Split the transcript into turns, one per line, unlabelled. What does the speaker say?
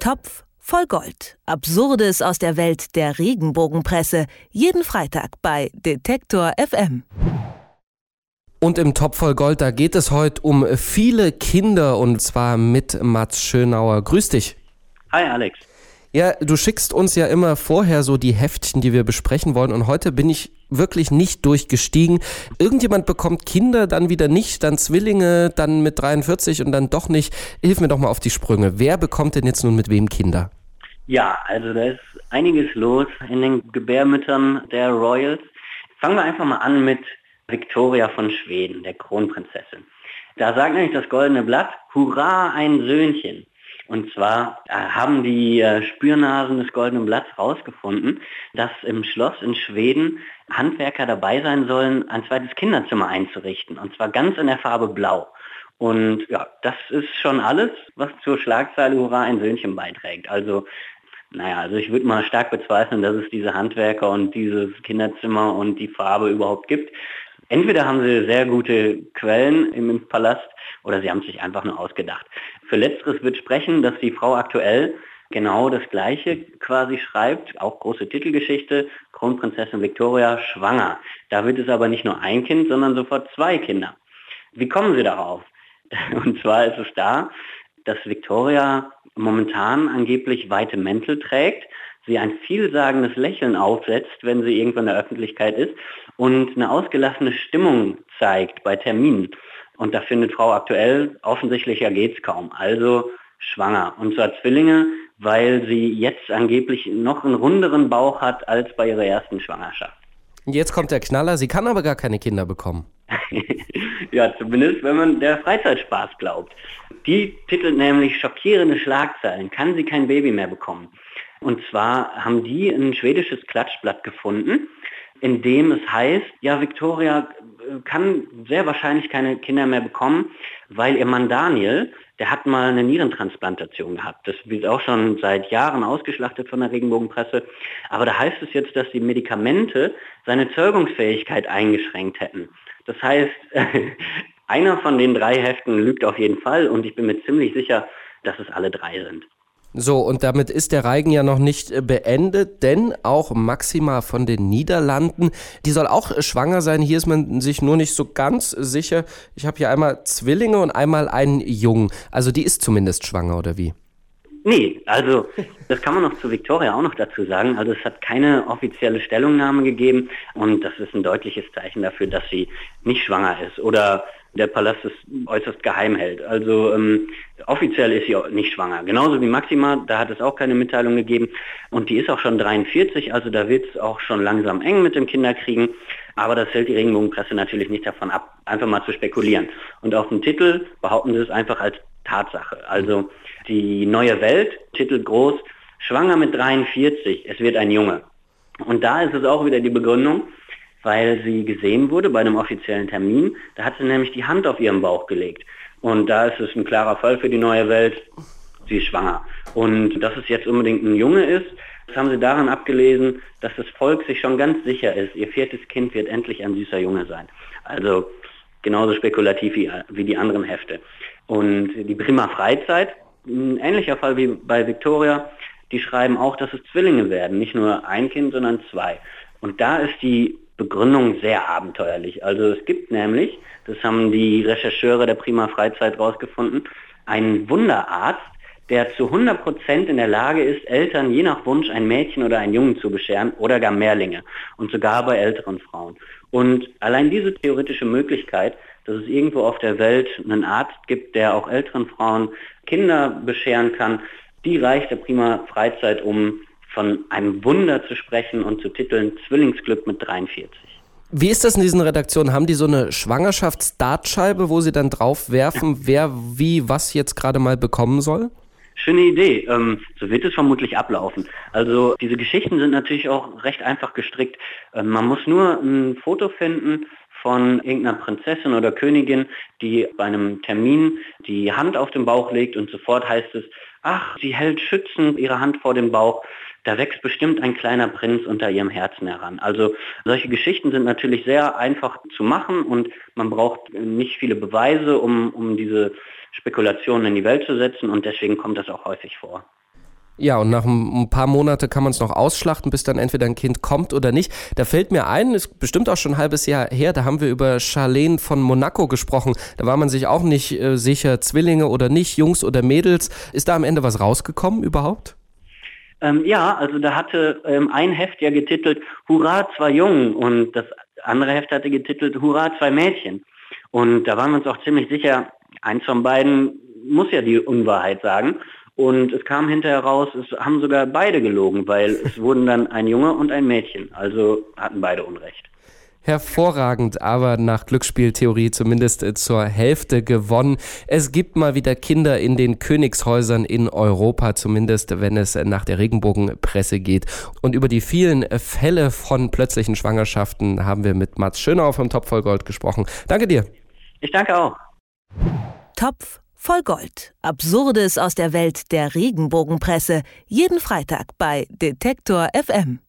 Topf voll Gold. Absurdes aus der Welt der Regenbogenpresse. Jeden Freitag bei Detektor FM.
Und im Topf voll Gold, da geht es heute um viele Kinder und zwar mit Mats Schönauer. Grüß dich.
Hi Alex.
Ja, du schickst uns ja immer vorher so die Heftchen, die wir besprechen wollen. Und heute bin ich wirklich nicht durchgestiegen. Irgendjemand bekommt Kinder, dann wieder nicht, dann Zwillinge, dann mit 43 und dann doch nicht. Hilf mir doch mal auf die Sprünge. Wer bekommt denn jetzt nun mit wem Kinder?
Ja, also da ist einiges los in den Gebärmüttern der Royals. Fangen wir einfach mal an mit Victoria von Schweden, der Kronprinzessin. Da sagt nämlich das Goldene Blatt, Hurra, ein Söhnchen. Und zwar äh, haben die äh, Spürnasen des Goldenen Blatts herausgefunden, dass im Schloss in Schweden Handwerker dabei sein sollen, ein zweites Kinderzimmer einzurichten. Und zwar ganz in der Farbe Blau. Und ja, das ist schon alles, was zur Schlagzeile Hurra ein Söhnchen beiträgt. Also naja, also ich würde mal stark bezweifeln, dass es diese Handwerker und dieses Kinderzimmer und die Farbe überhaupt gibt. Entweder haben sie sehr gute Quellen im Palast oder sie haben sich einfach nur ausgedacht. Für letzteres wird sprechen, dass die Frau aktuell genau das Gleiche quasi schreibt, auch große Titelgeschichte, Kronprinzessin Victoria schwanger. Da wird es aber nicht nur ein Kind, sondern sofort zwei Kinder. Wie kommen Sie darauf? Und zwar ist es da, dass Victoria momentan angeblich weite Mäntel trägt, sie ein vielsagendes Lächeln aufsetzt, wenn sie irgendwo in der Öffentlichkeit ist und eine ausgelassene Stimmung zeigt bei Terminen. Und da findet Frau aktuell, offensichtlicher geht's kaum. Also schwanger. Und zwar Zwillinge, weil sie jetzt angeblich noch einen runderen Bauch hat als bei ihrer ersten Schwangerschaft.
Jetzt kommt der Knaller, sie kann aber gar keine Kinder bekommen.
ja, zumindest wenn man der Freizeitspaß glaubt. Die titelt nämlich schockierende Schlagzeilen, kann sie kein Baby mehr bekommen. Und zwar haben die ein schwedisches Klatschblatt gefunden, in dem es heißt, ja, Victoria äh, kann sehr wahrscheinlich keine Kinder mehr bekommen, weil ihr Mann Daniel, der hat mal eine Nierentransplantation gehabt. Das wird auch schon seit Jahren ausgeschlachtet von der Regenbogenpresse. Aber da heißt es jetzt, dass die Medikamente seine Zeugungsfähigkeit eingeschränkt hätten. Das heißt, einer von den drei Heften lügt auf jeden Fall und ich bin mir ziemlich sicher, dass es alle drei sind.
So, und damit ist der Reigen ja noch nicht äh, beendet, denn auch Maxima von den Niederlanden, die soll auch äh, schwanger sein. Hier ist man sich nur nicht so ganz sicher. Ich habe hier einmal Zwillinge und einmal einen Jungen. Also die ist zumindest schwanger, oder wie?
Nee, also das kann man noch zu Victoria auch noch dazu sagen. Also es hat keine offizielle Stellungnahme gegeben und das ist ein deutliches Zeichen dafür, dass sie nicht schwanger ist oder der Palast es äußerst geheim hält. Also ähm, offiziell ist sie auch nicht schwanger. Genauso wie Maxima, da hat es auch keine Mitteilung gegeben. Und die ist auch schon 43, also da wird es auch schon langsam eng mit dem Kinderkriegen. Aber das hält die Regenbogenpresse natürlich nicht davon ab, einfach mal zu spekulieren. Und auf dem Titel behaupten sie es einfach als Tatsache. Also die neue Welt, Titel groß, schwanger mit 43, es wird ein Junge. Und da ist es auch wieder die Begründung, weil sie gesehen wurde bei einem offiziellen Termin. Da hat sie nämlich die Hand auf ihren Bauch gelegt. Und da ist es ein klarer Fall für die neue Welt. Sie ist schwanger. Und dass es jetzt unbedingt ein Junge ist, das haben sie daran abgelesen, dass das Volk sich schon ganz sicher ist, ihr viertes Kind wird endlich ein süßer Junge sein. Also genauso spekulativ wie, wie die anderen Hefte. Und die Prima Freizeit, ein ähnlicher Fall wie bei Victoria, die schreiben auch, dass es Zwillinge werden, nicht nur ein Kind, sondern zwei. Und da ist die Begründung sehr abenteuerlich. Also es gibt nämlich, das haben die Rechercheure der Prima Freizeit rausgefunden, einen Wunderarzt, der zu 100% in der Lage ist, Eltern je nach Wunsch ein Mädchen oder einen Jungen zu bescheren oder gar Mehrlinge und sogar bei älteren Frauen. Und allein diese theoretische Möglichkeit, dass es irgendwo auf der Welt einen Arzt gibt, der auch älteren Frauen Kinder bescheren kann, die reicht der Prima Freizeit, um von einem Wunder zu sprechen und zu titeln Zwillingsglück mit 43.
Wie ist das in diesen Redaktionen? Haben die so eine Schwangerschaftsdartscheibe, wo sie dann drauf werfen, wer wie was jetzt gerade mal bekommen soll?
Schöne Idee. Ähm, so wird es vermutlich ablaufen. Also diese Geschichten sind natürlich auch recht einfach gestrickt. Ähm, man muss nur ein Foto finden von irgendeiner Prinzessin oder Königin, die bei einem Termin die Hand auf den Bauch legt und sofort heißt es, ach, sie hält schützend ihre Hand vor dem Bauch da wächst bestimmt ein kleiner Prinz unter ihrem Herzen heran. Also solche Geschichten sind natürlich sehr einfach zu machen und man braucht nicht viele Beweise, um, um diese Spekulationen in die Welt zu setzen und deswegen kommt das auch häufig vor.
Ja, und nach ein paar Monate kann man es noch ausschlachten, bis dann entweder ein Kind kommt oder nicht. Da fällt mir ein, ist bestimmt auch schon ein halbes Jahr her, da haben wir über Charlene von Monaco gesprochen. Da war man sich auch nicht äh, sicher, Zwillinge oder nicht, Jungs oder Mädels. Ist da am Ende was rausgekommen überhaupt?
Ähm, ja, also da hatte ähm, ein Heft ja getitelt Hurra, zwei Jungen und das andere Heft hatte getitelt Hurra, zwei Mädchen. Und da waren wir uns auch ziemlich sicher, eins von beiden muss ja die Unwahrheit sagen. Und es kam hinterher raus, es haben sogar beide gelogen, weil es wurden dann ein Junge und ein Mädchen. Also hatten beide Unrecht.
Hervorragend, aber nach Glücksspieltheorie zumindest äh, zur Hälfte gewonnen. Es gibt mal wieder Kinder in den Königshäusern in Europa, zumindest wenn es nach der Regenbogenpresse geht. Und über die vielen Fälle von plötzlichen Schwangerschaften haben wir mit Mats Schönau vom Topf voll Gold gesprochen. Danke dir.
Ich danke auch.
Topf voll Gold. Absurdes aus der Welt der Regenbogenpresse. Jeden Freitag bei Detektor FM.